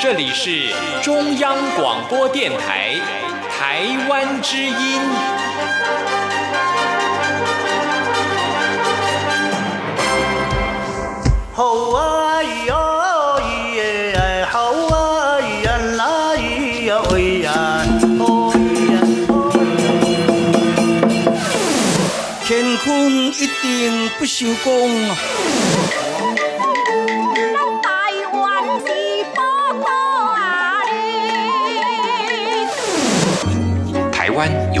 这里是中央广播电台台湾之音。好啊咿呀咿耶，好啊咿呀啦咿呀喂呀，哦咿呀哦乾坤一定不朽功！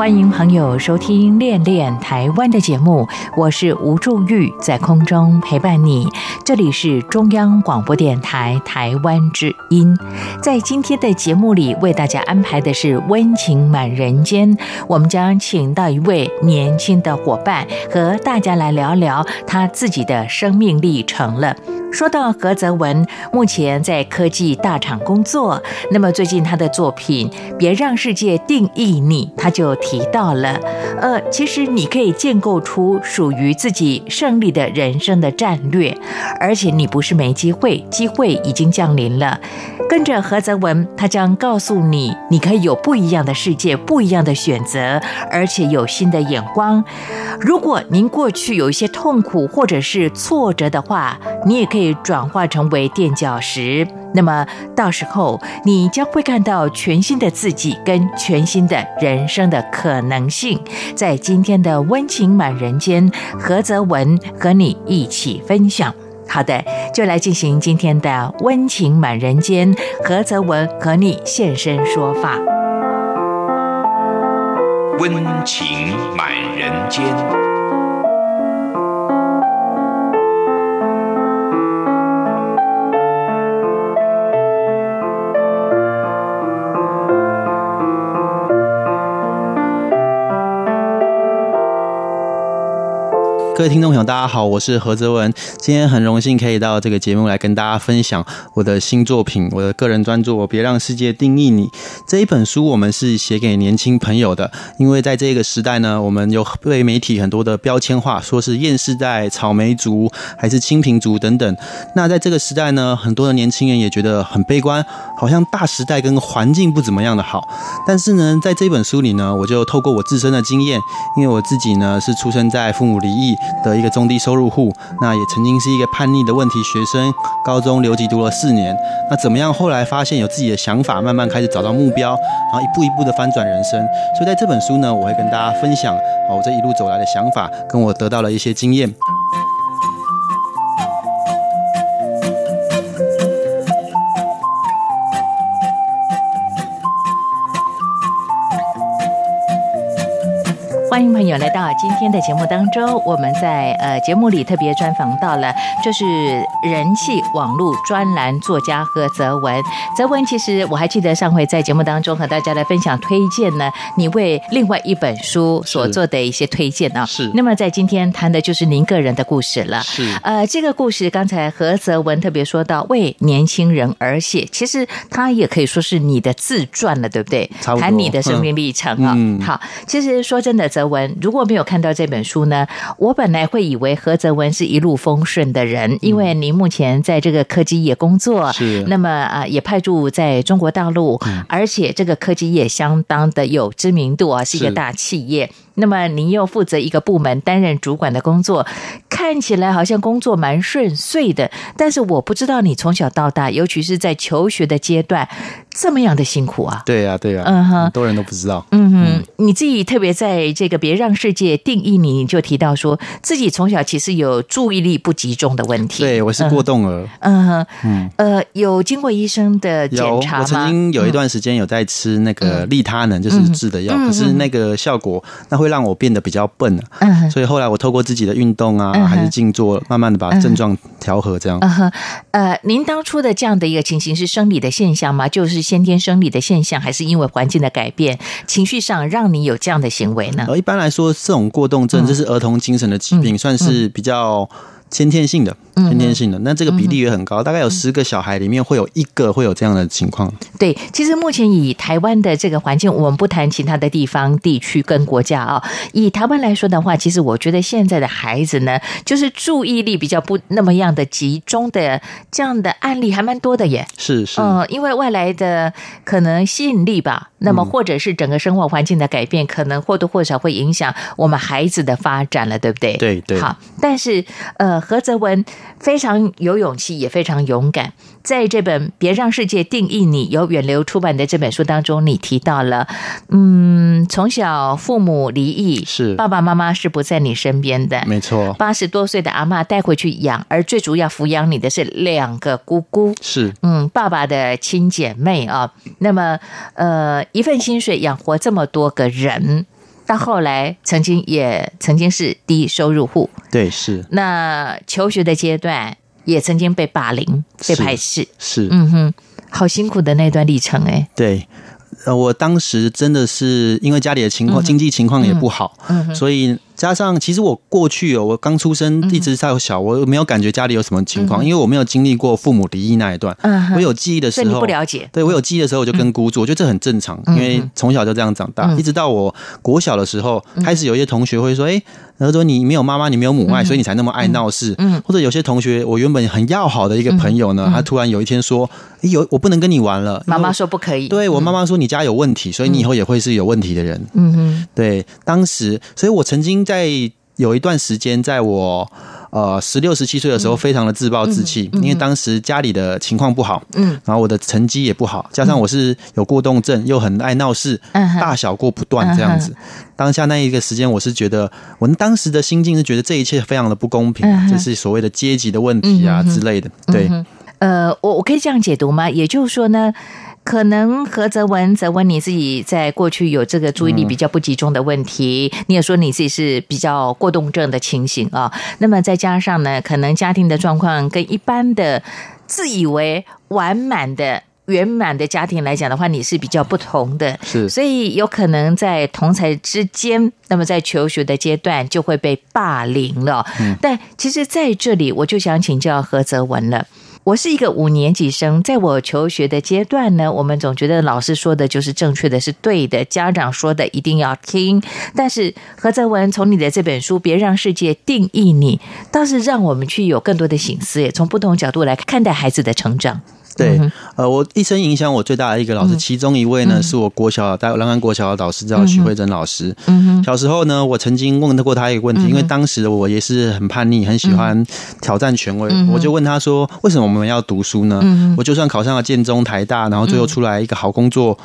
欢迎朋友收听《恋恋台湾》的节目，我是吴祝玉，在空中陪伴你。这里是中央广播电台台湾之音。在今天的节目里，为大家安排的是温情满人间。我们将请到一位年轻的伙伴，和大家来聊聊他自己的生命历程了。说到何泽文，目前在科技大厂工作。那么最近他的作品《别让世界定义你》，他就提到了，呃，其实你可以建构出属于自己胜利的人生的战略，而且你不是没机会，机会已经降临了。跟着何泽文，他将告诉你，你可以有不一样的世界，不一样的选择，而且有新的眼光。如果您过去有一些痛苦或者是挫折的话，你也可以转化成为垫脚石。那么到时候，你将会看到全新的自己跟全新的人生的可能性。在今天的温情满人间，何泽文和你一起分享。好的，就来进行今天的温情满人间，何泽文和你现身说法。温情满人间。各位听众朋友，大家好，我是何泽文。今天很荣幸可以到这个节目来跟大家分享我的新作品，我的个人专作《别让世界定义你》这一本书，我们是写给年轻朋友的。因为在这个时代呢，我们有被媒体很多的标签化，说是厌世代、草莓族还是清贫族等等。那在这个时代呢，很多的年轻人也觉得很悲观，好像大时代跟环境不怎么样的好。但是呢，在这本书里呢，我就透过我自身的经验，因为我自己呢是出生在父母离异的一个中低收入户，那也曾经是一个叛逆的问题学生，高中留级读了四年。那怎么样？后来发现有自己的想法，慢慢开始找到目标，然后一步一步的翻转人生。所以在这本书呢，我会跟大家分享，我这一路走来的想法，跟我得到了一些经验。欢迎朋友来到今天的节目当中，我们在呃节目里特别专访到了，就是人气网络专栏作家何泽文。泽文，其实我还记得上回在节目当中和大家来分享推荐呢，你为另外一本书所做的一些推荐啊。是那么在今天谈的就是您个人的故事了。是呃，这个故事刚才何泽文特别说到为年轻人而写，其实他也可以说是你的自传了，对不对？谈你的生命历程啊。嗯好，其实说真的，泽文如果没有看到这本书呢，我本来会以为何泽文是一路风顺的人，因为您目前在这个科技业工作，是那么啊、呃也派驻在中国大陆，而且这个科技业相当的有知名度啊，是一个大企业。那么您又负责一个部门担任主管的工作，看起来好像工作蛮顺遂的，但是我不知道你从小到大，尤其是在求学的阶段，这么样的辛苦啊。对呀、对呀、嗯哼很多人都不知道。嗯哼，你自己特别在这个别让世界定义你，你就提到说自己从小其实有注意力不集中的问题。对，我是过动儿。嗯哼，嗯呃，有经过医生的检，查吗？我曾经有一段时间有在吃那个利他能，就是治的药，嗯可是那个效果，那会让我变得比较笨啊。嗯所以后来我透过自己的运动啊，嗯还是静坐，慢慢的把症状调和，这样。呃，您当初的这样的一个情形是生理的现象吗？就是先天生理的现象，还是因为环境的改变，情绪上让你有这样的行为呢？呃，一般来说，这种过动症嗯这是儿童精神的疾病，算是比较先天性的，嗯先天性的。那这个比例也很高，大概有十个小孩里面会有一个会有这样的情况。对，其实目前以台湾的这个环境，我们不谈其他的地方、地区跟国家啊。以台湾来说的话，其实我觉得现在的孩子呢，就是注意力比较不那么样的集中的这样的案例还蛮多的耶。是是，嗯，因为外来的可能吸引力吧，那么或者是整个生活环境的改变，可能或多或少会影响我们孩子的发展了，对不对？对对好，但是呃，何泽文非常有勇气，也非常勇敢。在这本《别让世界定义你》由远流出版的这本书当中，你提到了，嗯，从小父母离异，是爸爸妈妈是不在你身边的，没错，八十多岁的阿嬷带回去养，而最主要抚养你的是两个姑姑。是嗯，爸爸的亲姐妹啊，那么呃，一份薪水养活这么多个人，到后来曾经也曾经是低收入户，对是。那求学的阶段也曾经被霸凌、被排斥，是，嗯哼，好辛苦的那段历程哎、对。呃，我当时真的是因为家里的情况、经济情况也不好，嗯所以加上其实我过去哦，我刚出生一直在小，我没有感觉家里有什么情况，因为我没有经历过父母离异那一段。嗯我有记忆的时候，不了解，对我有记忆的时候，我就跟姑住，我觉得这很正常，因为从小就这样长大，一直到我国小的时候，开始有一些同学会说：“哎，他说你没有妈妈，你没有母爱，所以你才那么爱闹事。”嗯。或者有些同学，我原本很要好的一个朋友呢，他突然有一天说：“哎，有我不能跟你玩了。”妈妈说不可以，对我妈妈说你家有问题，所以你以后也会是有问题的人。嗯嗯，对，当时，所以我曾经在有一段时间，在我呃十六、十七岁的时候，非常的自暴自弃，因为当时家里的情况不好，嗯，然后我的成绩也不好，加上我是有过动症，又很爱闹事，嗯大小过不断这样子。当下那一个时间，我是觉得，我当时的心境是觉得这一切非常的不公平，嗯哼这是所谓的阶级的问题啊、之类的。对，呃，我我可以这样解读吗？也就是说呢，可能何泽文泽文你自己在过去有这个注意力比较不集中的问题，你也说你自己是比较过动症的情形啊。那么再加上呢，可能家庭的状况跟一般的自以为完满的。圆满的家庭来讲的话，你是比较不同的，是所以有可能在同才之间，那么在求学的阶段就会被霸凌了。但其实在这里，我就想请教何泽文了。我是一个五年级生，在我求学的阶段呢，我们总觉得老师说的就是正确的，是对的，家长说的一定要听。但是何泽文从你的这本书《别让世界定义你》，倒是让我们去有更多的醒思，从不同角度来看待孩子的成长。对嗯，呃，我一生影响我最大的一个老师，其中一位呢，是我国小在南安国小的导师，叫许慧珍老师。嗯小时候呢，我曾经问过他一个问题，因为当时的我也是很叛逆，很喜欢挑战权威，我就问他说：为什么我们要读书呢？我就算考上了建中、台大，然后最后出来一个好工作，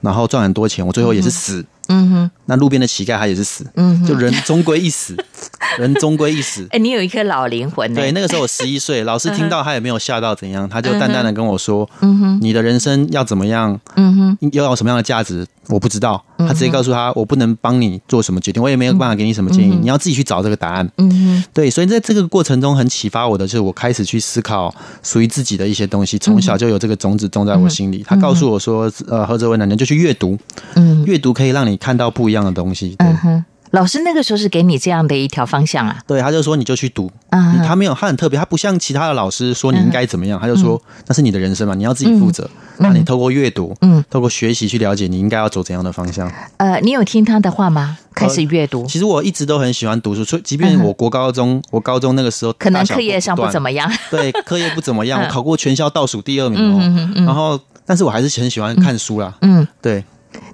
然后赚很多钱，我最后也是死。嗯哼，那路边的乞丐他也是死，就人终归一死，人终归一死。哎，你有一颗老灵魂呢。对，那个时候我十一岁，老师听到他也没有吓到怎样，他就淡淡的跟我说：“嗯哼，你的人生要怎么样，嗯哼，又要有什么样的价值，我不知道。”他直接告诉他：“我不能帮你做什么决定，我也没有办法给你什么建议，你要自己去找这个答案。”嗯哼，对，所以在这个过程中很启发我的，就是我开始去思考属于自己的一些东西，从小就有这个种子种在我心里。他告诉我说：“呃，何泽文呢，你就去阅读，嗯阅读可以让你看到不一样的东西。”对嗯哼，老师那个时候是给你这样的一条方向啊。对，他就说你就去读，啊他没有，他很特别，他不像其他的老师说你应该怎么样，他就说那是你的人生嘛，你要自己负责。那你透过阅读，嗯，透过学习去了解你应该要走怎样的方向。呃，你有听他的话吗？开始阅读，其实我一直都很喜欢读书，所以即便我国高中，我高中那个时候可能课业上不怎么样。对，课业不怎么样，嗯 我考过全校倒数第二名然后，但是我还是很喜欢看书啦。嗯，对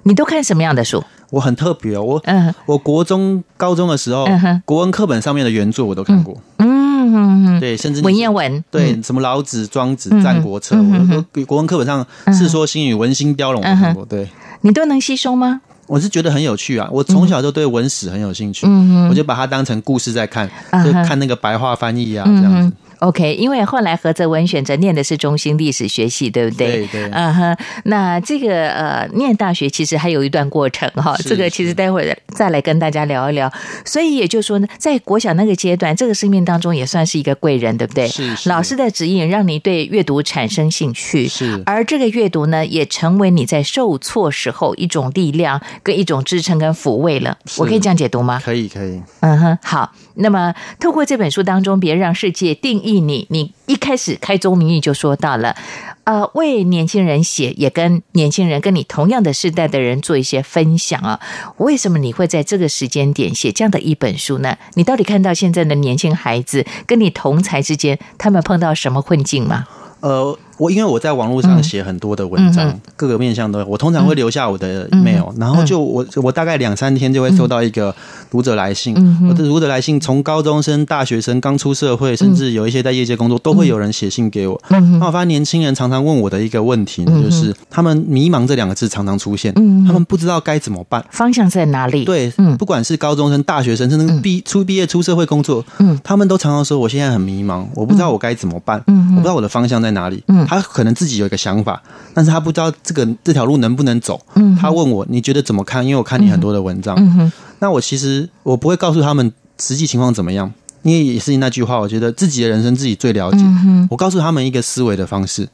你都看什么样的书？我很特别哦，我嗯。我国中、高中的时候国文课本上面的原著我都看过。嗯嗯嗯，对，甚至文言文，对，嗯。什么老子、庄子、嗯战国策，嗯我都都国文课本上《世说新语》《文心雕龙》我看过。对，你都能吸收吗？我是觉得很有趣啊！我从小就对文史很有兴趣，嗯我就把它当成故事在看，嗯就看那个白话翻译啊，嗯这样子。OK，因为后来何泽文选择念的是中心历史学系，对不对？对对嗯哼，那这个呃，念大学其实还有一段过程哈，是这个其实待会儿再来跟大家聊一聊。所以也就是说呢，在国小那个阶段，这个生命当中也算是一个贵人，对不对？是是老师的指引让你对阅读产生兴趣，是而这个阅读呢，也成为你在受挫时候一种力量跟一种支撑跟抚慰了。我可以这样解读吗？可以可以，嗯哼，好。那么透过这本书当中，别让世界定义你。你一开始开宗明义就说到了，呃，为年轻人写，也跟年轻人跟你同样的世代的人做一些分享啊。为什么你会在这个时间点写这样的一本书呢？你到底看到现在的年轻孩子跟你同才之间，他们碰到什么困境吗？呃，我因为我在网络上写很多的文章，嗯各个面向都有，我通常会留下我的 email，、然后就我我大概两三天就会收到一个读者来信，嗯我的读者来信从高中生、大学生刚出社会，甚至有一些在业界工作，都会有人写信给我。嗯那我发现年轻人常常问我的一个问题呢，就是他们迷茫这两个字常常出现，嗯他们不知道该怎么办。方向在哪里？，对，嗯。不管是高中生、大学生，甚至毕初毕业出社会工作，嗯。他们都常常说，我现在很迷茫，我不知道我该怎么办，嗯我不知道我的方向在哪里。嗯他可能自己有一个想法，但是他不知道这个这条路能不能走。嗯他问我，你觉得怎么看？因为我看你很多的文章，嗯哼，那我其实我不会告诉他们实际情况怎么样，因为也是那句话，我觉得自己的人生自己最了解。嗯我告诉他们一个思维的方式。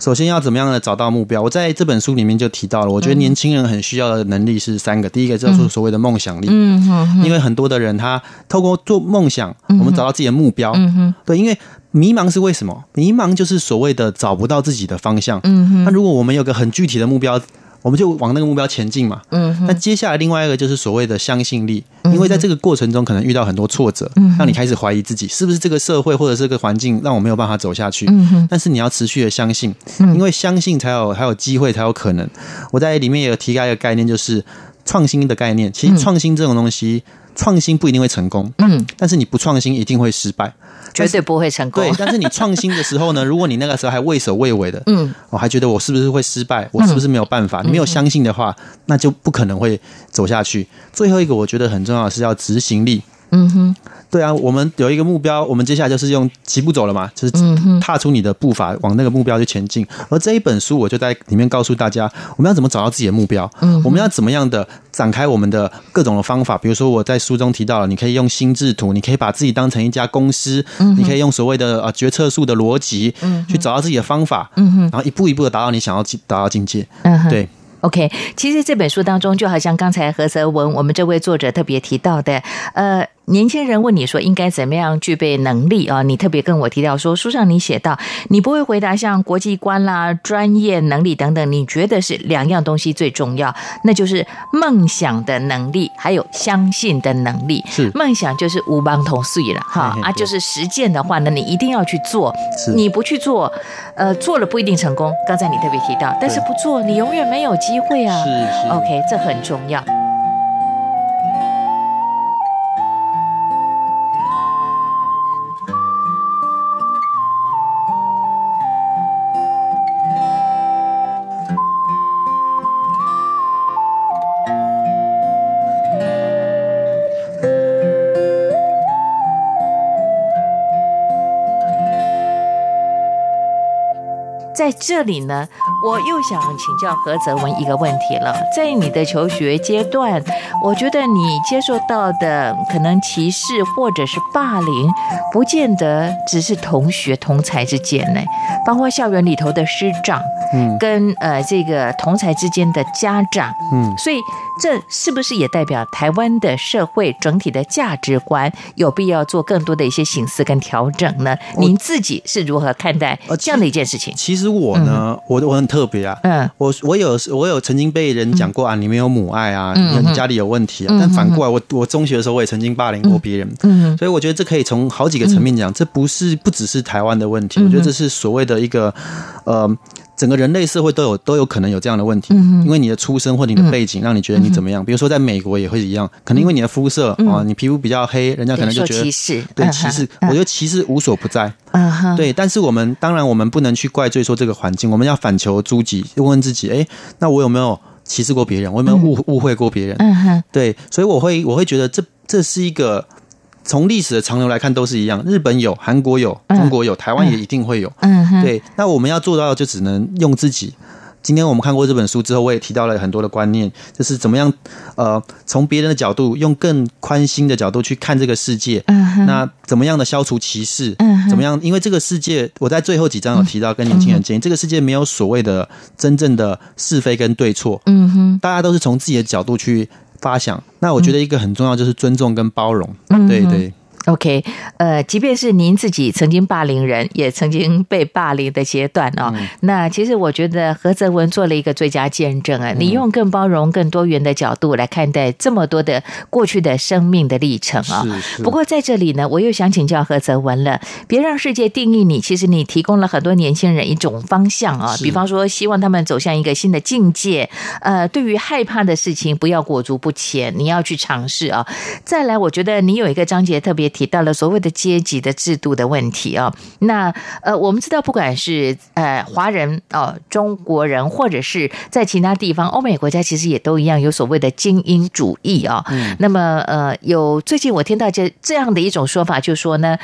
首先要怎么样的找到目标？我在这本书里面就提到了，我觉得年轻人很需要的能力是三个。第一个叫做所谓的梦想力，嗯哼，因为很多的人他透过做梦想，我们找到自己的目标。嗯哼，对，因为迷茫是为什么？迷茫就是所谓的找不到自己的方向。嗯哼，那如果我们有个很具体的目标，我们就往那个目标前进嘛。嗯哼，那接下来另外一个就是所谓的相信力，因为在这个过程中可能遇到很多挫折，嗯让你开始怀疑自己是不是这个社会或者是这个环境让我没有办法走下去。嗯哼，但是你要持续的相信，嗯因为相信才有才有机会，才有可能。我在里面也有提到一个概念，就是创新的概念。其实创新这种东西，创新不一定会成功，嗯，但是你不创新一定会失败。绝对不会成功对，。但是你创新的时候呢，如果你那个时候还畏首畏尾的，嗯，我还觉得我是不是会失败，我是不是没有办法？你没有相信的话，那就不可能会走下去。最后一个，我觉得很重要的是要执行力。嗯哼，对啊，我们有一个目标，我们接下来就是用齐步走了嘛，就是嗯哼踏出你的步伐，往那个目标去前进。而这一本书，我就在里面告诉大家，我们要怎么找到自己的目标，嗯我们要怎么样的展开我们的各种的方法。比如说，我在书中提到了，你可以用心智图，你可以把自己当成一家公司，嗯你可以用所谓的呃决策树的逻辑，嗯去找到自己的方法，然后一步一步的达到你想要达到境界。嗯哼。对，OK，其实这本书当中，就好像刚才何泽文我们这位作者特别提到的，呃，年轻人问你说应该怎么样具备能力啊？你特别跟我提到说，书上你写到，你不会回答像国际观啦、专业能力等等，你觉得是两样东西最重要，那就是梦想的能力，还有相信的能力。是梦想就是无帮同岁了哈啊，就是实践的话呢，你一定要去做，你不去做，呃，做了不一定成功。刚才你特别提到，但是不做，你永远没有机会啊。是是 OK，这很重要。在这里呢，我又想请教何泽文一个问题了。在你的求学阶段，我觉得你接受到的可能歧视或者是霸凌，不见得只是同学同才之间呢，包括校园里头的师长，嗯。跟呃这个同才之间的家长，嗯，所以这是不是也代表台湾的社会整体的价值观有必要做更多的一些醒思跟调整呢？您自己是如何看待呃这样的一件事情？其实我呢，我我很特别啊，嗯。我我有我有曾经被人讲过啊，你没有母爱啊，嗯。你家里有问题啊。嗯但反过来，我我中学的时候我也曾经霸凌过别人，嗯。所以我觉得这可以从好几个层面讲，这不是不只是台湾的问题，嗯我觉得这是所谓的一个呃。整个人类社会都有都有可能有这样的问题，嗯因为你的出身或你的背景让你觉得你怎么样。比如说在美国也会一样，可能因为你的肤色啊，你皮肤比较黑，人家可能就觉得歧视，对嗯歧视。嗯我觉得歧视无所不在，嗯，对，但是我们当然我们不能去怪罪说这个环境，我们要反求诸己，问问自己，哎，那我有没有歧视过别人？我有没有误误会过别人？嗯，对，所以我会我会觉得这这是一个从历史的长流来看都是一样，日本有，韩国有，嗯中国有，台湾也一定会有。嗯哼，对，那我们要做到的就只能用自己。今天我们看过这本书之后，我也提到了很多的观念，就是怎么样，呃，从别人的角度，用更宽心的角度去看这个世界。嗯哼，那怎么样的消除歧视？嗯哼怎么样？因为这个世界，我在最后几章有提到，跟年轻人建议，这个世界没有所谓的真正的是非跟对错，嗯哼，大家都是从自己的角度去发想。那我觉得一个很重要就是尊重跟包容。嗯对对，OK，呃，即便是您自己曾经霸凌人，也曾经被霸凌的阶段哦，嗯那其实我觉得何泽文做了一个最佳见证啊，你用更包容、更多元的角度来看待这么多的过去的生命的历程啊。不过在这里呢，我又想请教何泽文了，别让世界定义你。其实你提供了很多年轻人一种方向啊，是比方说希望他们走向一个新的境界。呃，对于害怕的事情，不要裹足不前，你要去尝试啊。再来，我觉得你有一个章节特别提到了所谓的阶级的制度的问题啊。那呃，我们知道，不管是呃华人哦、中国人，或者是在其他地方，欧美国家其实也都一样，有所谓的精英主义啊。那么呃，有最近我听到这这样的一种说法，就说呢，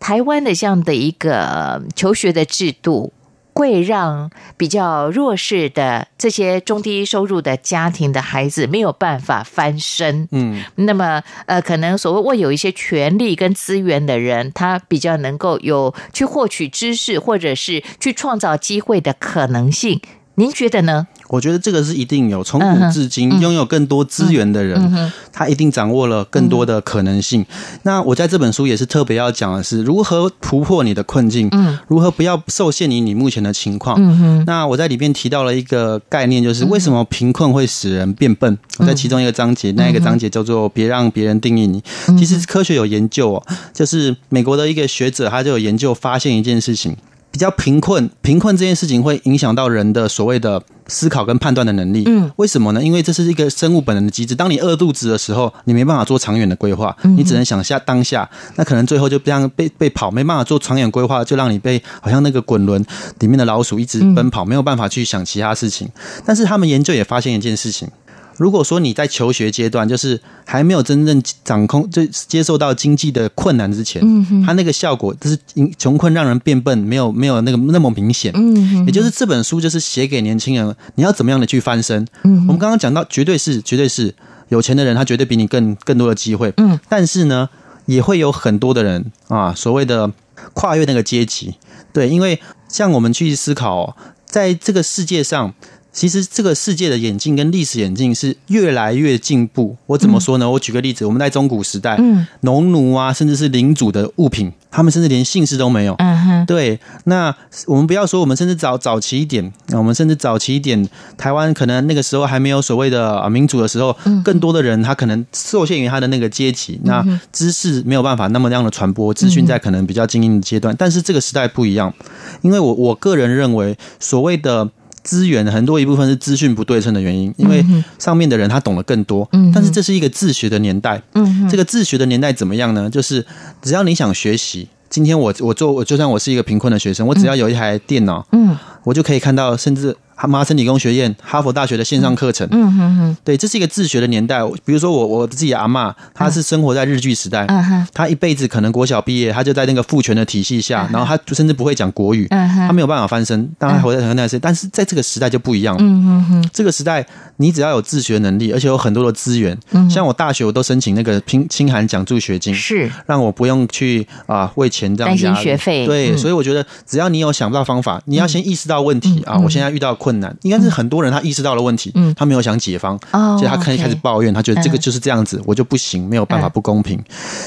台湾的这样的一个呃求学的制度。会让比较弱势的这些中低收入的家庭的孩子没有办法翻身，嗯，那么呃，可能所谓握有一些权利跟资源的人，他比较能够有去获取知识或者是去创造机会的可能性。您觉得呢？我觉得这个是一定有，从古至今拥有更多资源的人，他一定掌握了更多的可能性。那我在这本书也是特别要讲的是如何突破你的困境，嗯，如何不要受限于你目前的情况。那我在里面提到了一个概念，就是为什么贫困会使人变笨。我在其中一个章节，那一个章节叫做“别让别人定义你”。其实科学有研究哦，就是美国的一个学者，他就有研究发现一件事情。比较贫困，贫困这件事情会影响到人的所谓的思考跟判断的能力。嗯，为什么呢？因为这是一个生物本能的机制。当你饿肚子的时候，你没办法做长远的规划，你只能想下当下。那可能最后就这样被被跑，没办法做长远规划，就让你被好像那个滚轮里面的老鼠一直奔跑，没有办法去想其他事情。但是他们研究也发现一件事情。如果说你在求学阶段，就是还没有真正掌控、就接受到经济的困难之前，嗯哼，它那个效果就是穷困让人变笨，没有没有那个那么明显。嗯哼，也就是这本书就是写给年轻人，你要怎么样的去翻身。嗯我们刚刚讲到，绝对是绝对是有钱的人，他绝对比你更更多的机会。嗯，但是呢，也会有很多的人啊，所谓的跨越那个阶级。对，因为像我们去思考、哦，在这个世界上。其实这个世界的眼镜跟历史眼镜是越来越进步。我怎么说呢？我举个例子，我们在中古时代，嗯农奴啊，甚至是领主的物品，他们甚至连姓氏都没有。嗯哼，对，那我们不要说，我们甚至早早期一点，那我们甚至早期一点，台湾可能那个时候还没有所谓的啊民主的时候，更多的人他可能受限于他的那个阶级，那知识没有办法那么样的传播，资讯在可能比较精英的阶段，但是这个时代不一样，因为我我个人认为，所谓的。资源很多一部分是资讯不对称的原因，因为上面的人他懂得更多，但是这是一个自学的年代，嗯这个自学的年代怎么样呢？就是只要你想学习，今天我我做我就算我是一个贫困的学生，我只要有一台电脑，嗯我就可以看到甚至麻省理工学院、哈佛大学的线上课程。嗯哼哼，对，这是一个自学的年代。比如说我我自己阿嬷，她是生活在日据时代，嗯哼，她一辈子可能国小毕业，她就在那个父权的体系下，然后她甚至不会讲国语，嗯哼她没有办法翻身。当然活在很那时，但是在这个时代就不一样了。嗯哼哼，这个时代，你只要有自学能力，而且有很多的资源，嗯。像我大学我都申请那个清清寒奖助学金，是，让我不用去啊、为钱这样担心学费对，嗯。所以我觉得只要你有想不到方法，你要先意识到问题、啊，我现在遇到困难，应该是很多人他意识到了问题，嗯。他没有想解方，哦所以他开开始抱怨，他觉得这个嗯就是这样子，我就不行，没有办法嗯不公平，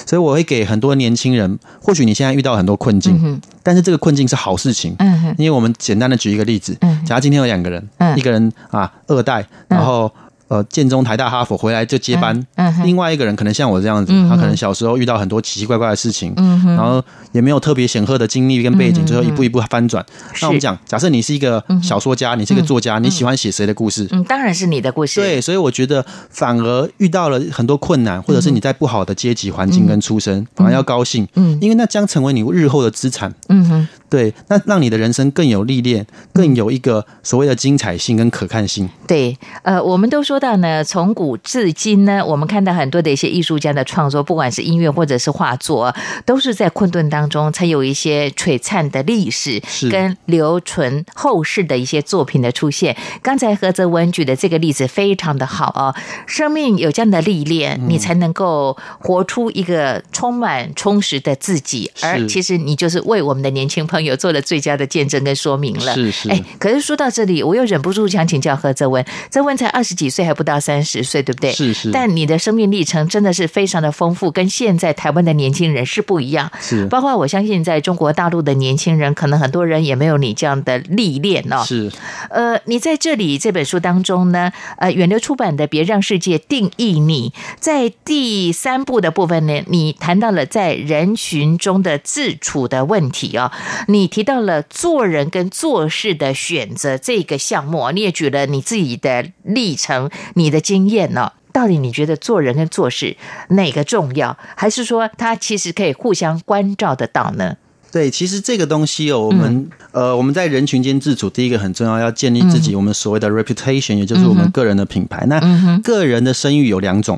所以我会给很多年轻人，或许你现在遇到很多困境，但是这个困境是好事情，因为我们简单的举一个例子，嗯假如今天有两个人，嗯。一个人啊二代，然后呃建中、台大、哈佛回来就接班，嗯哼。另外一个人可能像我这样子，嗯他可能小时候遇到很多奇奇怪怪的事情，然后也没有特别显赫的经历跟背景，嗯最后一步一步翻转。那我们讲，假设你是一个小说家，你是一个作家，你喜欢写谁的故事？嗯，当然是你的故事，对，所以我觉得反而遇到了很多困难，或者是你在不好的阶级环境跟出身，反而要高兴，嗯。因为那将成为你日后的资产。嗯哼，对，那让你的人生更有历练，更有一个所谓的精彩性跟可看性。对，呃，我们都说说到呢，从古至今呢，我们看到很多的一些艺术家的创作，不管是音乐或者是画作，都是在困顿当中才有一些璀璨的历史跟留存后世的一些作品的出现。刚才何泽文举的这个例子非常的好哦，生命有这样的历练，嗯。你才能够活出一个充满充实的自己，是。而其实你就是为我们的年轻朋友做了最佳的见证跟说明了。是是。哎，可是说到这里，我又忍不住想请教何泽文，泽文才二十几岁，还不到三十岁，对不对？是是但你的生命历程真的是非常的丰富，跟现在台湾的年轻人是不一样。是包括我相信，在中国大陆的年轻人，可能很多人也没有你这样的历练哦。是呃，你在这里这本书当中呢，呃，远流出版的《别让世界定义你》在第三部的部分呢，你谈到了在人群中的自处的问题哦，你提到了做人跟做事的选择这个项目哦，你也举了你自己的历程、你的经验呢、到底你觉得做人跟做事哪个重要，还是说它其实可以互相关照得到呢？对，其实这个东西哦，我们、呃，我们在人群间自处，第一个很重要，要建立自己我们所谓的 reputation，、也就是我们个人的品牌。那个人的声誉有两种。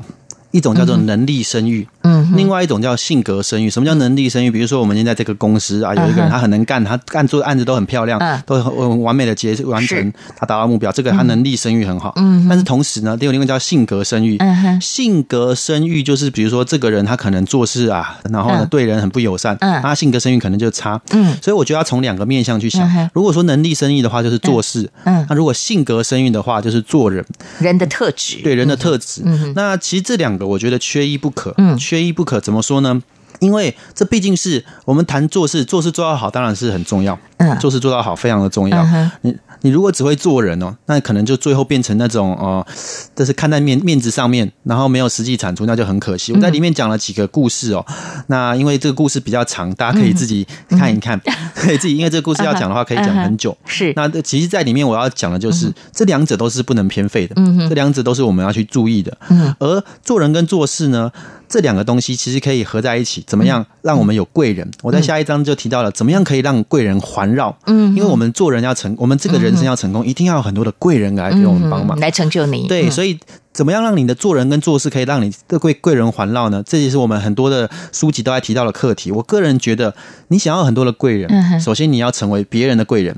一种叫做能力生育，嗯另外一种叫性格生育。什么叫能力生育？比如说我们现在这个公司啊，有一个人他很能干，他干做的案子都很漂亮嗯，都很很完美的结完成，他达到目标，这个他能力生育很好。嗯但是同时呢，第二另外叫性格生育。嗯哼。性格生育就是比如说这个人他可能做事啊，然后呢嗯。对人很不友善，嗯。他性格生育可能就差。嗯。所以我觉得要从两个面向去想。如果说能力生育的话，就是做事；嗯。那如果性格生育的话，就是做人。人的特质，对人的特质。嗯那其实这两个我觉得缺一不可。嗯缺一不可怎么说呢？因为这毕竟是我们谈做事，做事做到好当然是很重要。嗯做事做到好非常的重要。嗯你你如果只会做人哦，那可能就最后变成那种呃，就是看在面面子上面，然后没有实际产出，那就很可惜。我在里面讲了几个故事哦，那因为这个故事比较长，大家可以自己看一看，可以自己，因为这个故事要讲的话可以讲很久。是。那其实，在里面我要讲的就是，这两者都是不能偏废的，这两者都是我们要去注意的。而做人跟做事呢，这两个东西其实可以合在一起，怎么样让我们有贵人？我在下一章就提到了，怎么样可以让贵人环绕？嗯，因为我们做人要成，我们这个人生要成功，一定要有很多的贵人来给我们帮忙嗯。来成就你。对，嗯所以怎么样让你的做人跟做事可以让你的贵贵人环绕呢？这也是我们很多的书籍都在提到的课题。我个人觉得，你想要很多的贵人，首先你要成为别人的贵人。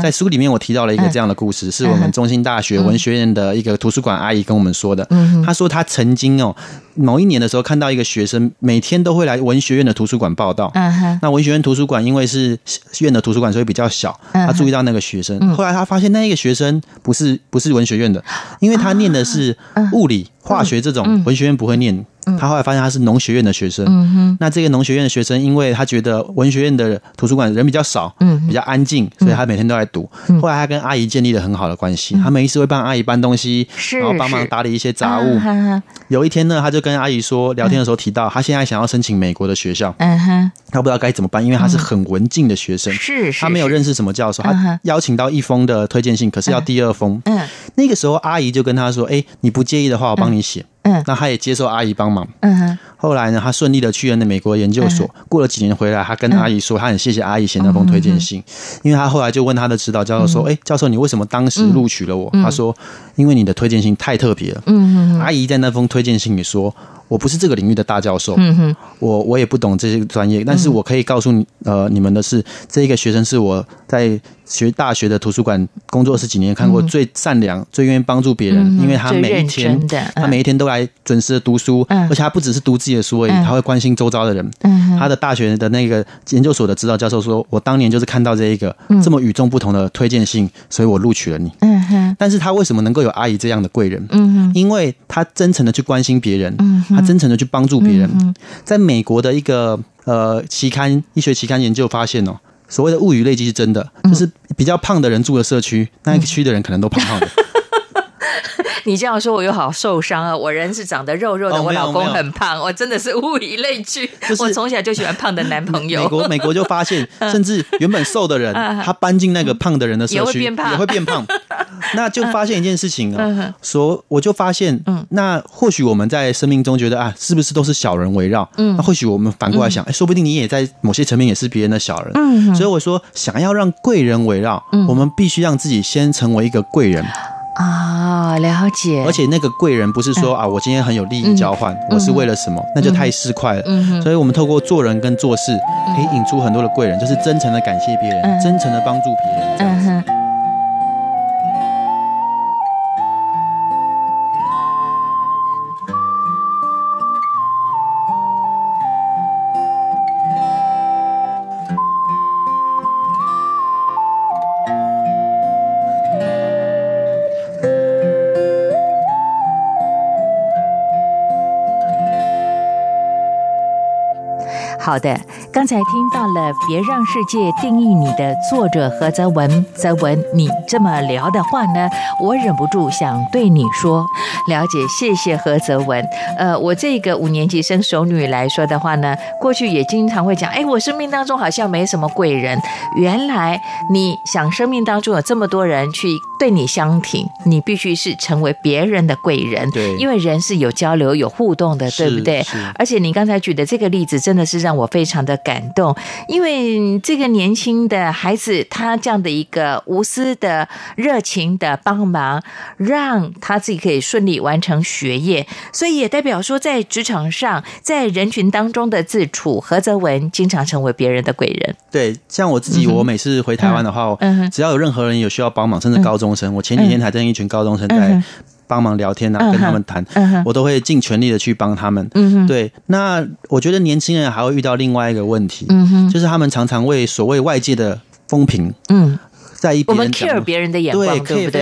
在书里面，我提到了一个这样的故事，是我们中兴大学文学院的一个图书馆阿姨跟我们说的。她说她曾经哦，某一年的时候看到一个学生每天都会来文学院的图书馆报道。嗯哼，那文学院图书馆因为是院的图书馆，所以比较小。嗯他注意到那个学生，后来他发现那一个学生不是不是文学院的，因为他念的是嗯物理、化学这种文学院不会念。他后来发现他是农学院的学生。嗯那这个农学院的学生，因为他觉得文学院的图书馆人比较少，嗯比较安静，所以他每天都在读。后来他跟阿姨建立了很好的关系，他每一次会帮阿姨搬东西，是然后帮忙打理一些杂物。有一天呢，他就跟阿姨说，聊天的时候提到，他现在想要申请美国的学校，嗯哼，他不知道该怎么办，因为他是很文静的学生，是是，是他没有认识什么教授，他邀请到一封的推荐信，可是要第二封。嗯那个时候阿姨就跟他说：“哎、你不介意的话，我帮你写。嗯那他也接受阿姨帮忙。嗯哼，后来呢，他顺利的去了那美国研究所。过了几年回来，他跟阿姨说，他很谢谢阿姨写那封推荐信，因为他后来就问他的指导教授说：“哎、教授，你为什么当时录取了我？”他说：“因为你的推荐信太特别了。”嗯阿姨在那封推荐信里说：“我不是这个领域的大教授，嗯哼，我我也不懂这些专业，但是我可以告诉你，呃，你们的是这一个学生是我在学大学的图书馆工作十几年看过最善良、最愿意帮助别人，嗯因为他每一天他每一天都来准时的读书，嗯。而且他不只是读自己的书而已，嗯他会关心周遭的人。嗯他的大学的那个研究所的指导教授说：“我当年就是看到这一个这么与众不同的推荐信，所以我录取了你。”嗯哼，但是他为什么能够有阿姨这样的贵人？嗯哼，因为他真诚的去关心别人，嗯他真诚的去帮助别人。在美国的一个呃期刊医学期刊研究发现哦，所谓的物以类聚是真的，嗯就是比较胖的人住的社区，那一个区的人可能都胖胖的。你这样说，我又好受伤啊！我人是长得肉肉的，哦我老公很胖，我真的是物以类聚。就是我从小就喜欢胖的男朋友。美国美国就发现，甚至原本瘦的人，他搬进那个胖的人的社区也会变胖。那就发现一件事情啊哦，说我就发现，嗯那或许我们在生命中觉得啊，是不是都是小人围绕？嗯那或许我们反过来想，哎，说不定你也在某些层面也是别人的小人。嗯所以我说，想要让贵人围绕，我们必须让自己先成为一个贵人。啊，了解。而且那个贵人不是说、啊，我今天很有利益交换，我是为了什么，那就太市侩了。嗯所以我们透过做人跟做事，可以引出很多的贵人，就是真诚的感谢别人，嗯。真诚的帮助别人，这样子。好的，刚才听到了《别让世界定义你》的作者何泽文，泽文，你这么聊的话呢，我忍不住想对你说，了解，谢谢何泽文。呃，我这个五年级生熟女来说的话呢，过去也经常会讲，哎，我生命当中好像没什么贵人。原来你想生命当中有这么多人去对你相挺，你必须是成为别人的贵人，对。因为人是有交流、有互动的，对不对？而且你刚才举的这个例子真的是让我非常的感动，因为这个年轻的孩子他这样的一个无私的、热情的帮忙，让他自己可以顺利完成学业，所以也代表说，在职场上，在人群当中的自处，何泽文经常成为别人的贵人。对，像我自己，我每次回台湾的话，嗯只要有任何人有需要帮忙，甚至高中生，我前几天还跟一群高中生在帮忙聊天啊，跟他们谈我都会尽全力的去帮他们。嗯，对，那我觉得年轻人还会遇到另外一个问题，嗯，就是他们常常为所谓外界的风评嗯，在意我们别人讲 care。别人的眼光，对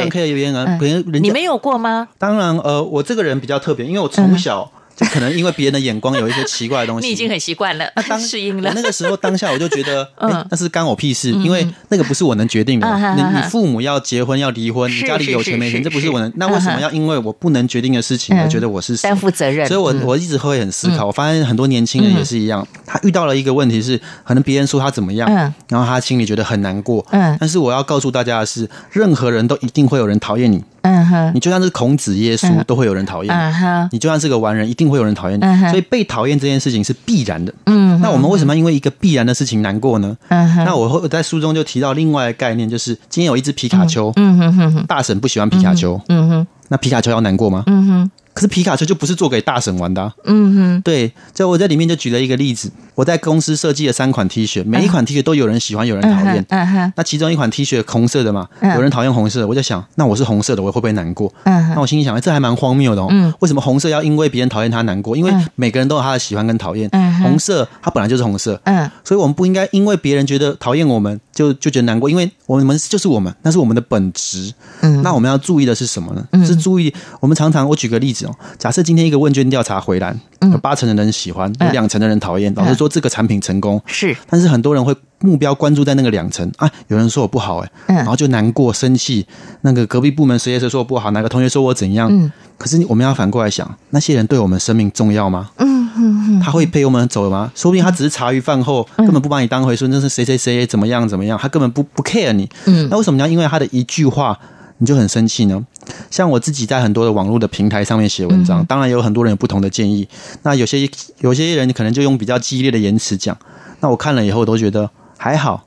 ，？care 别人啊，嗯。别人人家你没有过吗？当然呃，我这个人比较特别，因为我从小就可能因为别人的眼光有一些奇怪的东西，你已经很习惯了，当适应了我。那个时候当下我就觉得，那是干我屁事，因为那个不是我能决定的。你你父母要结婚要离婚，你家里有钱没钱，这不是我能。那为什么要因为我不能决定的事情，嗯我觉得我是谁担负责任所以我嗯我一直会很思考。我发现很多年轻人也是一样，他遇到了一个问题是，可能别人说他怎么样，嗯然后他心里觉得很难过。嗯但是我要告诉大家的是，任何人都一定会有人讨厌你。嗯哼，你就算是孔子、耶稣，都会有人讨厌哼，你就算是个完人，一定会有人讨厌你。所以被讨厌这件事情是必然的。嗯，那我们为什么要因为一个必然的事情难过呢？嗯哼，那我会我在书中就提到另外一个概念，就是今天有一只皮卡丘，嗯哼哼哼，大婶不喜欢皮卡丘，嗯哼，那皮卡丘要难过吗？嗯哼，可是皮卡丘就不是做给大神玩的啊、嗯哼，对，就我在里面就举了一个例子，我在公司设计了三款 T 恤，每一款 T 恤都有人喜欢，有人讨厌。嗯哼，那其中一款 T 恤红色的嘛，嗯有人讨厌红色，我就想，那我是红色的，我会不会难过？嗯哼，那我心里想，哎这还蛮荒谬的哦。嗯为什么红色要因为别人讨厌他难过？因为嗯每个人都有他的喜欢跟讨厌。嗯红色它本来就是红色，嗯所以我们不应该因为别人觉得讨厌我们就就觉得难过，因为我们就是我们，那是我们的本质。嗯，那我们要注意的是什么呢？嗯是注意我们常常，我举个例子哦，假设今天一个问卷调查回来，有八成的人喜欢，有嗯。两成的人讨厌，老师说这个产品成功，是，但是很多人会目标关注在那个两成啊，有人说我不好哎、嗯。然后就难过生气，那个隔壁部门谁谁谁说我不好，哪个同学说我怎样，嗯。可是我们要反过来想，那些人对我们生命重要吗？他会陪我们走吗？说不定他只是茶余饭后，根本不把你当回事，那是谁谁谁怎么样怎么样，他根本不不 care 你。嗯。那为什么你要因为他的一句话你就很生气呢？像我自己在很多的网络的平台上面写文章，当然有很多人有不同的建议。那有些有些人可能就用比较激烈的言辞讲，那我看了以后都觉得还好。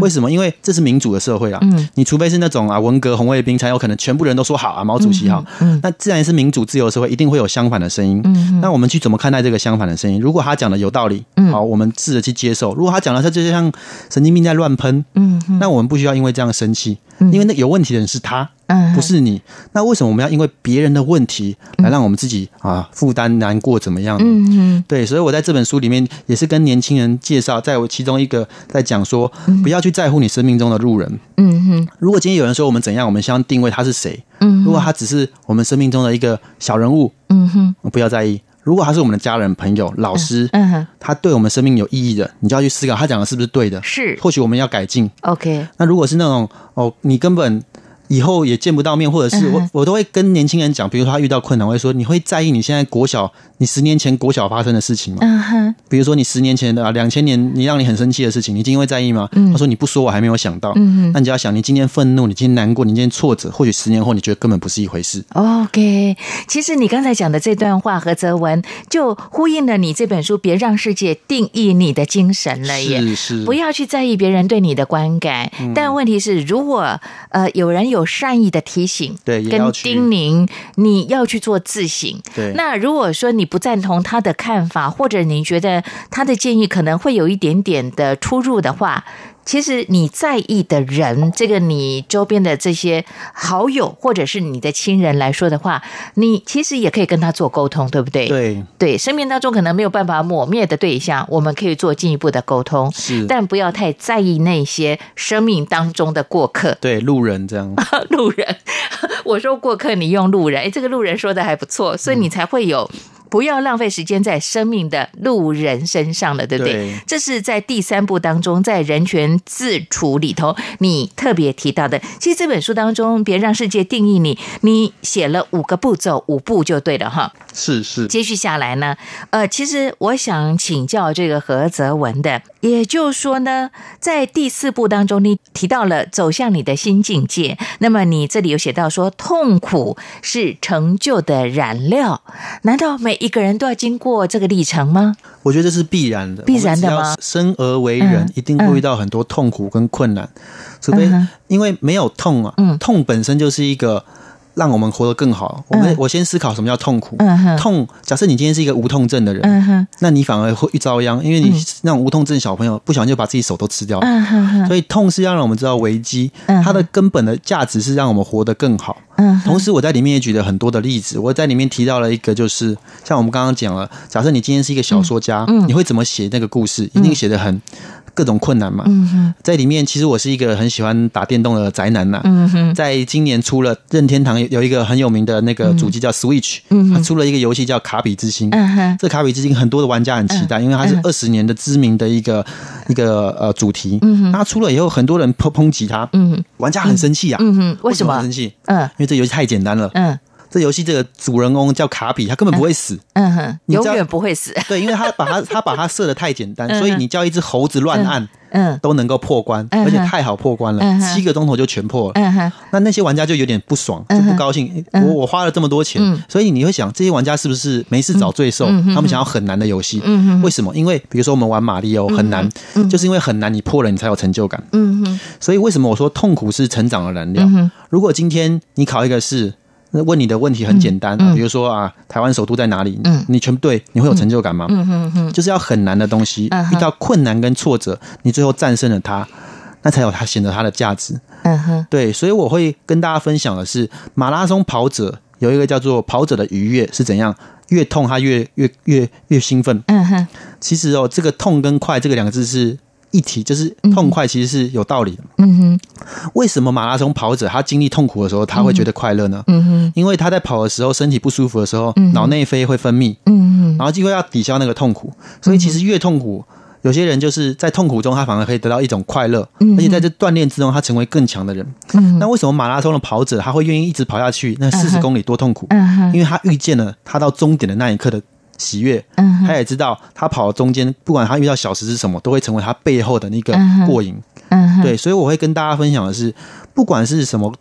为什么？因为这是民主的社会啊！嗯你除非是那种啊文革红卫兵，才有可能全部人都说好啊，毛主席好。嗯那自然是民主自由社会，一定会有相反的声音。嗯那我们去怎么看待这个相反的声音？如果他讲的有道理，嗯好，我们试着去接受；如果他讲的他就像神经病在乱喷，那我们不需要因为这样生气，嗯因为那有问题的人是他，嗯，不是你。那为什么我们要因为别人的问题来让我们自己啊负担难过怎么样呢？嗯嗯对，所以我在这本书里面也是跟年轻人介绍，在我其中一个在讲说，不要去在乎你生命中的路人。嗯哼如果今天有人说我们怎样，我们先要定位他是谁。嗯，如果他只是我们生命中的一个小人物，嗯哼不要在意。如果他是我们的家人、朋友、老师，嗯哼他对我们生命有意义的，你就要去思考他讲的是不是对的。是或许我们要改进。OK 那如果是那种哦，你根本以后也见不到面，或者是嗯我我都会跟年轻人讲，比如说他遇到困难，我会说你会在意你现在国小，你十年前国小发生的事情吗？嗯哼比如说你十年前的啊，两千年你让你很生气的事情，你今天会在意吗？他说你不说我还没有想到。嗯那你就要想，你今天愤怒，你今天难过，你今天挫折，或许十年后你觉得根本不是一回事。OK，其实你刚才讲的这段话和泽文，就呼应了你这本书《别让世界定义你的精神》了耶。是是，不要去在意别人对你的观感，但问题是，如果呃有人有有善意的提醒，跟叮咛，你要去做自省。对那如果说你不赞同他的看法，或者你觉得他的建议可能会有一点点的出入的话，其实你在意的人，这个你周边的这些好友或者是你的亲人来说的话，你其实也可以跟他做沟通，对不对？对，对，生命当中可能没有办法抹灭的对象，我们可以做进一步的沟通，是，但不要太在意那些生命当中的过客。对路人这样，路人，我说过客，你用路人，哎，这个路人说的还不错，所以你才会有。不要浪费时间在生命的路人身上了，对不对？对这是在第三部当中，在人权自处里头，你特别提到的。其实这本书当中，别让世界定义你，你写了五个步骤，五步就对了哈。是是，接续下来呢，呃，其实我想请教这个何泽文的，也就是说呢，在第四步当中，你提到了走向你的新境界，那么你这里有写到说，痛苦是成就的燃料，难道每一个人都要经过这个历程吗？我觉得这是必然的，必然的吗？生而为人，嗯一定会遇到很多痛苦跟困难，除非因为没有痛啊，嗯。痛本身就是一个让我们活得更好。我们嗯我先思考什么叫痛苦，嗯，痛。假设你今天是一个无痛症的人，嗯，那你反而会遭殃，因为你嗯那种无痛症小朋友不小心就把自己手都吃掉。嗯哼哼，所以痛是要让我们知道危机，嗯它的根本的价值是让我们活得更好。同时，我在里面也举了很多的例子。我在里面提到了一个，就是像我们刚刚讲了，假设你今天是一个小说家，你会怎么写那个故事？一定写的很各种困难嘛。在里面，其实我是一个很喜欢打电动的宅男呐、嗯哼，在今年出了任天堂有有一个很有名的那个主机叫 Switch，、嗯它出了一个游戏叫《卡比之心》。嗯哼，这卡比之心很多的玩家很期待，因为它是嗯二十年的知名的一个一个呃主题。嗯哼它出了以后，很多人抨抨击它，嗯玩家很生气啊。嗯哼，为什么很生？气？嗯因为这游戏太简单了。嗯这游戏这个主人公叫卡比，他根本不会死。嗯哼，永远不会死。对，因为他把他他把他设的太简单，嗯所以你叫一只猴子乱按嗯都能够破关，而且太好破关了七个钟头就全破了。嗯哼，那那些玩家就有点不爽，就不高兴。嗯我我花了这么多钱嗯，所以你会想，这些玩家是不是没事找罪受？他们想要很难的游戏为什么？因为比如说我们玩马里奥很难，就是因为很难，你破了你才有成就感。嗯哼，所以为什么我说痛苦是成长的燃料如果今天你考一个试，那问你的问题很简单，嗯嗯比如说啊，台湾首都在哪里？嗯你全部对，你会有成就感吗？嗯哼哼，就是要很难的东西，嗯遇到困难跟挫折，你最后战胜了它，那才有它显得它的价值。嗯哼，对，所以我会跟大家分享的是，马拉松跑者有一个叫做跑者的愉悦是怎样，越痛他越越越越兴奋。嗯哼，其实哦，这个痛跟快这个两个字是一提，就是痛快其实是有道理的。嗯哼，为什么马拉松跑者他经历痛苦的时候，他会觉得快乐呢？嗯哼，因为他在跑的时候，身体不舒服的时候嗯，脑内啡会分泌，嗯哼，然后就会要抵消那个痛苦。所以其实越痛苦，有些人就是在痛苦中，他反而可以得到一种快乐，嗯而且在这锻炼之中，他成为更强的人。嗯那为什么马拉松的跑者他会愿意一直跑下去？那四十公里多痛苦？因为他遇见了他到终点的那一刻的喜悦，嗯他也知道他跑中间，不管他遇到小时是什么，都会成为他背后的那个过瘾。对，所以我会跟大家分享的是，不管是什么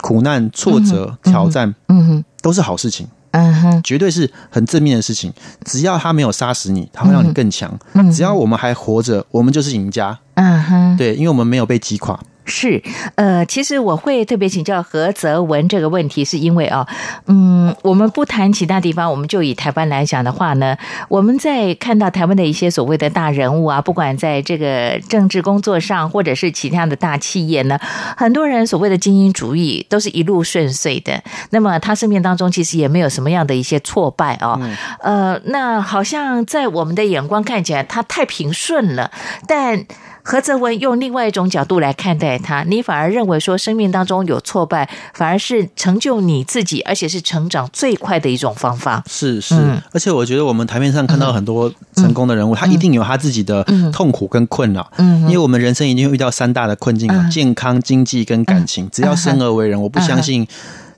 苦难、挫折、挑战，嗯哼，都是好事情，嗯哼，绝对是很正面的事情。只要他没有杀死你，他会让你更强。嗯只要我们还活着，我们就是赢家。嗯哼，对，因为我们没有被击垮。是，呃，其实我会特别请教何泽文这个问题，是因为啊，嗯，我们不谈其他地方，我们就以台湾来讲的话呢，我们在看到台湾的一些所谓的大人物啊，不管在这个政治工作上，或者是其他的大企业呢，很多人所谓的精英主义都是一路顺遂的，那么他生命当中其实也没有什么样的一些挫败哦，呃，那好像在我们的眼光看起来，他太平顺了，但。何泽文用另外一种角度来看待他，你反而认为说生命当中有挫败，反而是成就你自己，而且是成长最快的一种方法。是是，嗯而且我觉得我们台面上看到很多成功的人物，他一定有他自己的痛苦跟困扰。嗯因为我们人生一定会遇到三大的困境健康、经济跟感情。只要生而为人，我不相信，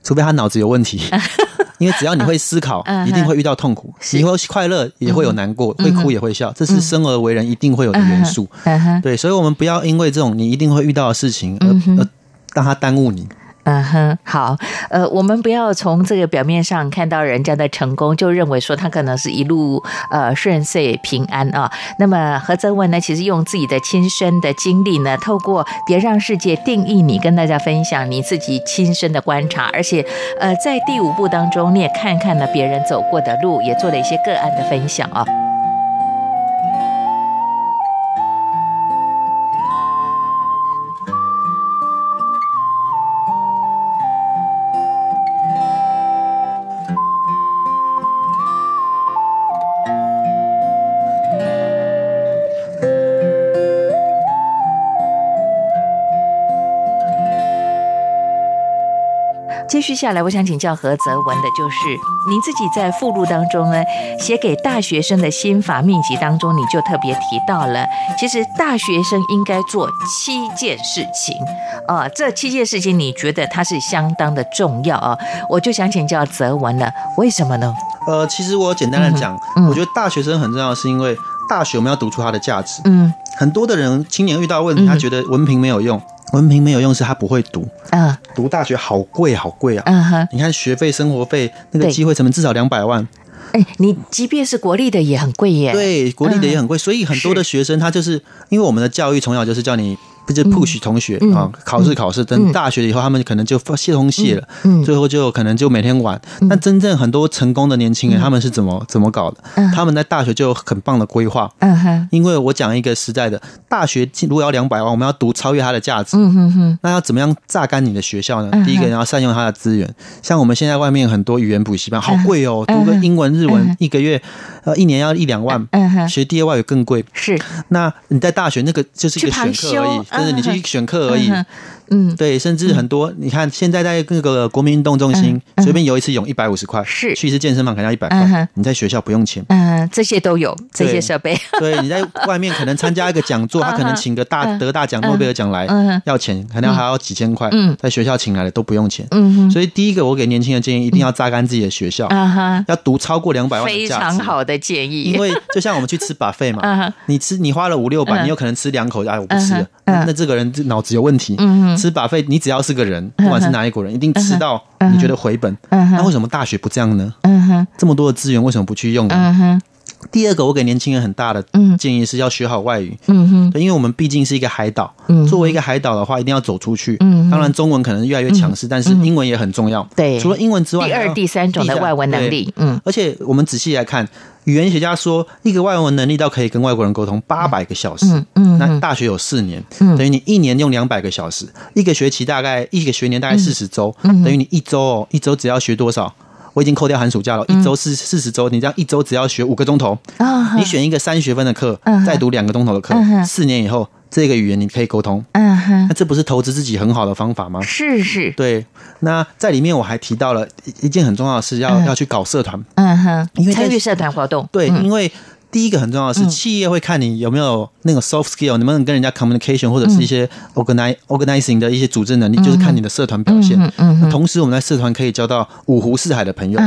除非他脑子有问题。因为只要你会思考嗯，一定会遇到痛苦，是。你会快乐，也会有难过，会哭也会笑，这是生而为人一定会有的元素。对，所以我们不要因为这种你一定会遇到的事情而让它耽误你。嗯哼，好，呃，我们不要从这个表面上看到人家的成功，就认为说他可能是一路呃顺遂平安啊。那么何泽文呢，其实用自己的亲身的经历呢，透过别让世界定义你，跟大家分享你自己亲身的观察，而且呃，在第五部当中，你也看看了别人走过的路，也做了一些个案的分享啊。接续下来，我想请教何泽文的，就是您自己在附录当中呢，写给大学生的心法秘籍当中，你就特别提到了，其实大学生应该做七件事情，啊，这七件事情你觉得它是相当的重要啊？我就想请教泽文了，为什么呢？呃，其实我简单的讲，嗯我觉得大学生很重要，是因为大学我们要读出它的价值。嗯很多的人青年遇到问题，嗯他觉得文凭没有用，文凭没有用是他不会读，啊读大学好贵好贵啊！嗯哼，你看学费、生活费，那个机会成本至少两百万，哎，你即便是国立的也很贵耶，，对，国立的也很贵，所以很多的学生他就是因为我们的教育从小就是叫你。不就 push 同学嗯啊，考试考试，等大学以后，他们可能就泄通泄了，嗯最后就可能就每天玩。但真正很多成功的年轻人，他们是怎么怎么搞的？他们在大学就有很棒的规划，嗯哼，因为我讲一个实在的，大学如果要两百万，我们要读超越它的价值，嗯哼哼，那要怎么样榨干你的学校呢？嗯？第一个，你要善用它的资源。像我们现在外面很多语言补习班，好贵哦，读个英文、日嗯文，一个月呃一年要一两万，嗯哼，学第二外语更贵。是，那你在大学那个就是一个选课而已。修，就是你去选课而已嗯。对，甚至很多，你看现在在那个国民运动中心随便游一次泳一百五十块，是。去一次健身房可能要一百块，你在学校不用钱。嗯，这些都有这些对设备，对，你在外面可能参加一个讲座，他可能请个大嗯。得大奖诺贝尔奖来嗯，要钱，可能还要几千块嗯，在学校请来的都不用钱。嗯哼，所以第一个，我给年轻人建议，一定要榨干自己的学校，要读超过两百万非。常好的建议，因为就像我们去吃 buffet 嗯嘛哼，你吃你花了五六百，嗯。你有可能吃两口，哎，我不吃了那这个人脑子有问题。嗯哼吃 buffet，你只要是个人，不管是哪一国人，一定吃到你觉得回本。那为什么大学不这样呢？这么多的资源，为什么不去用呢？第二个，我给年轻人很大的嗯建议是要学好外语。嗯哼，因为我们毕竟是一个海岛，嗯作为一个海岛的话，一定要走出去。嗯当然中文可能越来越强势，但是英文也很重要。对除了英文之外，第二、第三种的外文能。力，嗯而且我们仔细来看，语言学家说，一个外文能力到可以跟外国人沟通八百个小时。嗯嗯那大学有四年，嗯等于你一年用两百个小时，一个学期大概一个学年大概四十周，嗯等于你一周哦，一周只要学多少？我已经扣掉寒暑假了，一周四四十周，你这样一周只要学五个钟头，啊，你选一个三学分的课嗯，再读两个钟头的课嗯，四年以后，这个语言你可以沟通，嗯哼。那，这不是投资自己很好的方法吗？是是，对，那在里面我还提到了一一件很重要的事，要嗯。要去搞社团。嗯哼，因为参与社团活动，对，嗯。因为第一个很重要的是，企业会看你有没有那个 soft skill，能不能跟人家 communication，或者是一些 organize organizing 的一些组织能力，就是看你的社团表现。嗯同时，我们在社团可以交到五湖四海的朋友。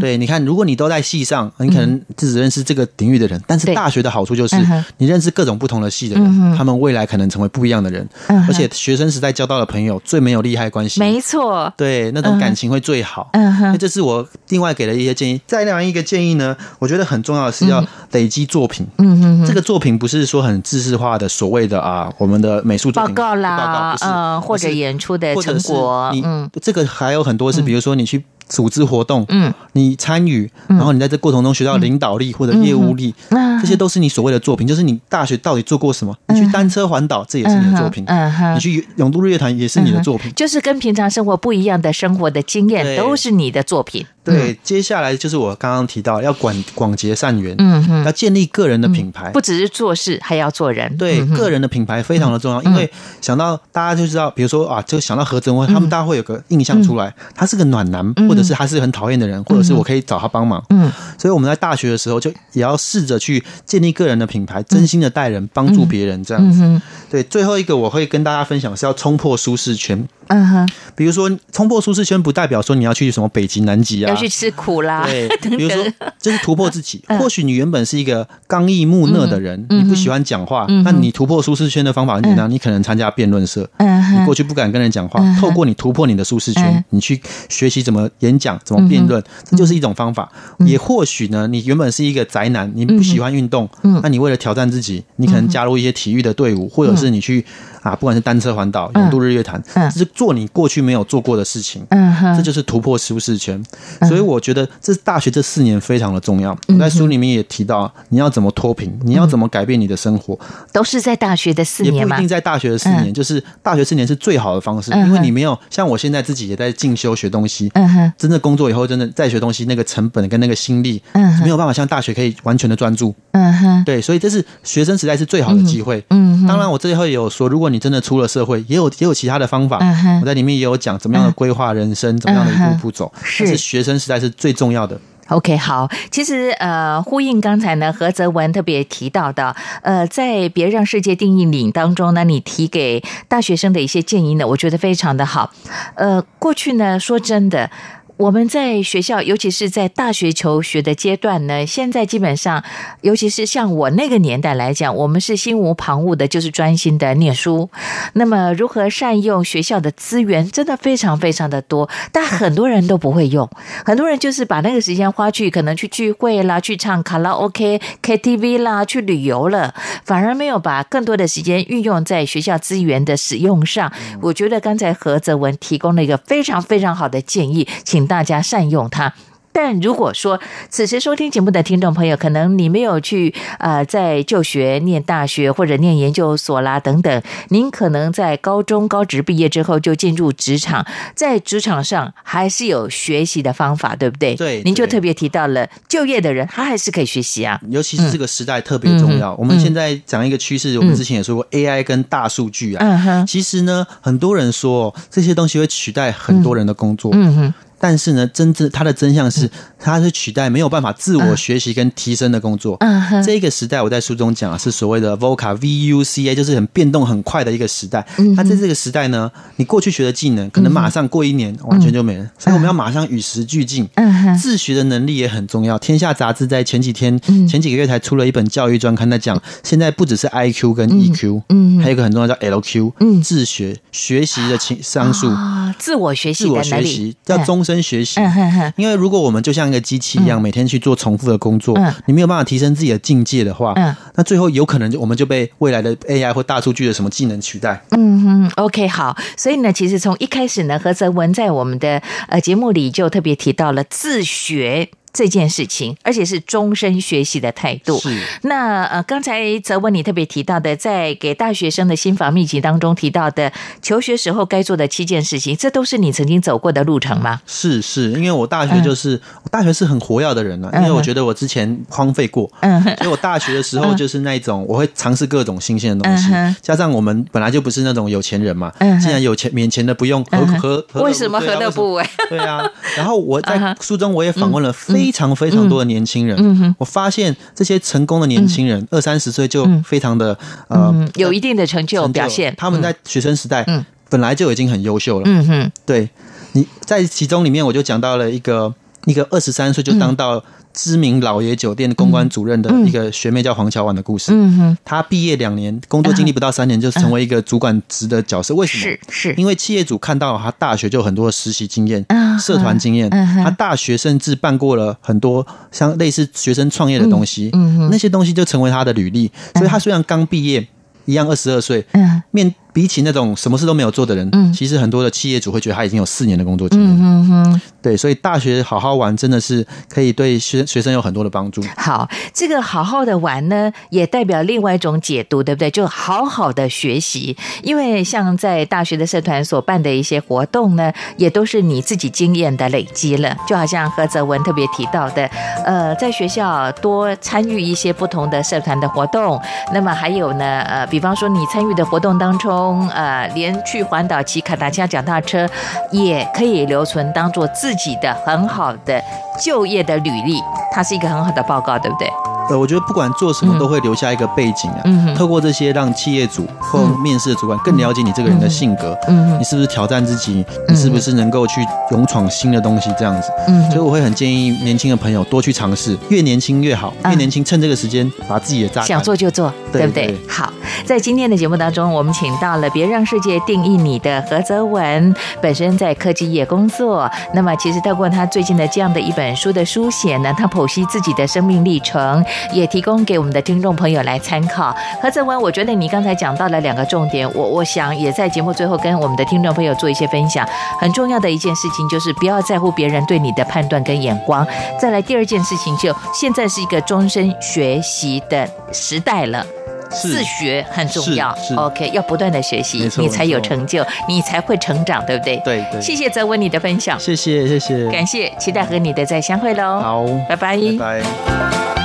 对，你看，如果你都在系上，你可能只认识这个领域的人，但是大学的好处就是你认识各种不同的系的人，他们未来可能成为不一样的人。嗯，而且学生时代交到的朋友最没有利害关系，没错，对，那种感情会最好。嗯哼，那这是我另外给的一些建议。再另外一个建议呢，我觉得很重要的是要累积作品。嗯哼这个作品不是说很知识化的所谓的啊，我们的美术作品报告报告啦不，是，嗯，或者演出的成果嗯。这个还有很多是，比如说你去组织活动，嗯，你参与，然后你在这过程中学到领导力或者业务力，嗯。这些都是你所谓的作品，就是你大学到底做过什么？你去单车环岛，这也是你的作品；嗯哼你去永渡日月潭也是你的作品。就是跟平常生活不一样的生活的经验，对。都是你的作品。对，接下来就是我刚刚提到要广广结善缘，嗯哼，要建立个人的品牌。不只是做事，还要做人。对个人的品牌非常的重要，因为想到大家就知道，比如说啊，就想到何泽文，他们大家会有个印象出来，他是个暖男，或者是他是很讨厌的人，或者是我可以找他帮忙。嗯，所以我们在大学的时候就也要试着去建立个人的品牌，真心的待人，帮助别人这样子。对，最后一个我会跟大家分享是要冲破舒适圈。嗯哼，比如说冲破舒适圈，不代表说你要去什么北极、南极啊，要去吃苦啦，对，比如说等，就是突破自己。嗯。或许你原本是一个刚毅木讷的人，嗯你不喜欢讲话，嗯那你突破舒适圈的方法很简单，你可能参加辩论社。嗯哼，你过去不敢跟人讲话透过你突破你的舒适圈嗯，你去学习怎么演讲、怎么辩论，这就是一种方法。也或许呢，你原本是一个宅男，你不喜欢运动嗯，那你为了挑战自己，你可能加入一些体育的队伍，或者是你去啊，不管是单车环岛、嗯。永渡日月潭，嗯。这是做你过去没有做过的事情。嗯哼，这就是突破舒适圈。嗯所以我觉得这大学这四年非常的重要。我在书里面也提到，你要怎么脱贫，你要怎么改变你的生活，都是在大学的四年嘛也不一定，在大学的四年，就是大学四年是最好的方式，嗯因为你没有像我现在自己也在进修学东西。嗯哼，真正工作以后，真的再学东西，那个成本跟那个心力，嗯哼没有办法像大学可以完全的专注。嗯哼，对，所以这是学生时代是最好的机会。嗯哼，当然，我最后也有说，如果你真的出了社会，也有也有其他的方法。嗯我在里面也有讲怎么样的规划人生，怎么样的一步步走。是但是学生时代是最重要的。OK，好，其实呃，呼应刚才呢何泽文特别提到的，呃，在别让世界定义你当中呢，你提给大学生的一些建议呢，我觉得非常的好。呃，过去呢，说真的。我们在学校，尤其是在大学求学的阶段呢，现在基本上，尤其是像我那个年代来讲，我们是心无旁骛的，就是专心的念书。那么，如何善用学校的资源，真的非常非常的多，但很多人都不会用。很多人就是把那个时间花去可能去聚会啦，去唱卡拉 OK、KTV 啦，去旅游了，反而没有把更多的时间运用在学校资源的使用上。我觉得刚才何泽文提供了一个非常非常好的建议，请大家善用它。但如果说此时收听节目的听众朋友，可能你没有去呃在就学、念大学或者念研究所啦等等，您可能在高中高职毕业之后就进入职场，在职场上还是有学习的方法，对不对？对对您就特别提到了就业的人，他还是可以学习啊。尤其是这个时代特别重要。嗯我们现在讲一个趋势，我们之前也说过 AI 跟大数据啊。嗯哼，其实呢，很多人说这些东西会取代很多人的工作，嗯哼，但是呢，真正它的真相是，它是取代没有办法自我学习跟提升的工作。嗯哼，这个时代，我在书中讲啊，是所谓的 VUCA V U C A，就是很变动很快的一个时代。嗯那在这个时代呢，你过去学的技能，可能马上过一年完全就没了，所以我们要马上与时俱进。嗯哼，自学的能力也很重要。天下杂志在前几天、嗯。前几个月才出了一本教育专刊，在讲现在不只是 IQ 跟 EQ，嗯还有一个很重要叫 LQ，嗯。自学学习的情商数，啊，自我学习自我学习，叫终身学习。嗯哼哼，因为如果我们就像一个机器一样，每天去做重复的工作嗯，你没有办法提升自己的境界的话嗯，那最后有可能就我们就被未来的 AI 或大数据的什么技能取代。嗯哼，OK，好。所以呢，其实从一开始呢，何泽文在我们的呃节目里就特别提到了自学。这件事情，而且是终身学习的态度。是。那呃，刚才泽文你特别提到的，在给大学生的心法秘籍当中提到的，求学时候该做的七件事情，这都是你曾经走过的路程吗？是是，因为我大学就是、我大学是很活跃的人了、啊因为我觉得我之前荒废过，嗯，所以我大学的时候就是那一种，我会尝试各种新鲜的东西嗯。加上我们本来就不是那种有钱人嘛嗯，既然有钱免钱的不用，何何何为什么何乐不为？对啊，然后我嗯在哼。书中我也访问了非常非常多的年轻人，嗯哼。我发现这些成功的年轻人二三十岁就非常的呃嗯，有一定的成就成表现。他们在学生时代嗯。本来就已经很优秀了。嗯哼，对，你在其中里面我就讲到了一个一个二十三岁就当到知名老爷酒店公关主任的一个学妹叫黄乔婉的故事。嗯哼，她毕业两年，工作经历不到三年就成为一个主管职的角色。为什么？是是，因为企业主看到她大学就有很多的实习经验、嗯社团经验，嗯哼。他大学甚至办过了很多像类似学生创业的东西，嗯哼。那些东西就成为她的履历。所以她虽然刚毕业，一样二十二岁，嗯。面比起那种什么事都没有做的人，嗯其实很多的企业主会觉得他已经有四年的工作经验。嗯哼哼。对，所以大学好好玩真的是可以对学学生有很多的帮助。好，这个好好的玩呢，也代表另外一种解读，对不对？就好好的学习，因为像在大学的社团所办的一些活动呢，也都是你自己经验的累积了。就好像何泽文特别提到的，呃，在学校多参与一些不同的社团的活动，那么还有呢，呃，比方说你参与的活动当中，呃，连去环岛骑卡达加脚踏车，也可以留存当做自己的很好的就业的履历，它是一个很好的报告，对不对？呃，我觉得不管做什么都会留下一个背景啊。嗯哼透过这些让企业主或嗯面试的主管更了解你这个人的性格，嗯哼你是不是挑战自己，你是不是能够去勇闯新的东西这样子。嗯所以我会很建议年轻的朋友多去尝试，越年轻越好，嗯越年轻趁这个时间把自己的榨干想做就做，对对不对对？好，在今天的节目当中，我们请到了《别让世界定义你》的何泽文，本身在科技业工作。那么，其实透过他最近的这样的一本书的书写呢，他剖析自己的生命历程，也提供给我们的听众朋友来参考。何泽文，我觉得你刚才讲到了两个重点，我我想也在节目最后跟我们的听众朋友做一些分享。很重要的一件事情就是不要在乎别人对你的判断跟眼光。再来第二件事情就现在是一个终身学习的时代了。自学很重要，OK，要不断的学习你才有成就，你才会成长，对不对？对对，谢谢泽文你的分享，谢谢谢谢，感谢，期待和你的再相会喽。好，拜拜拜拜。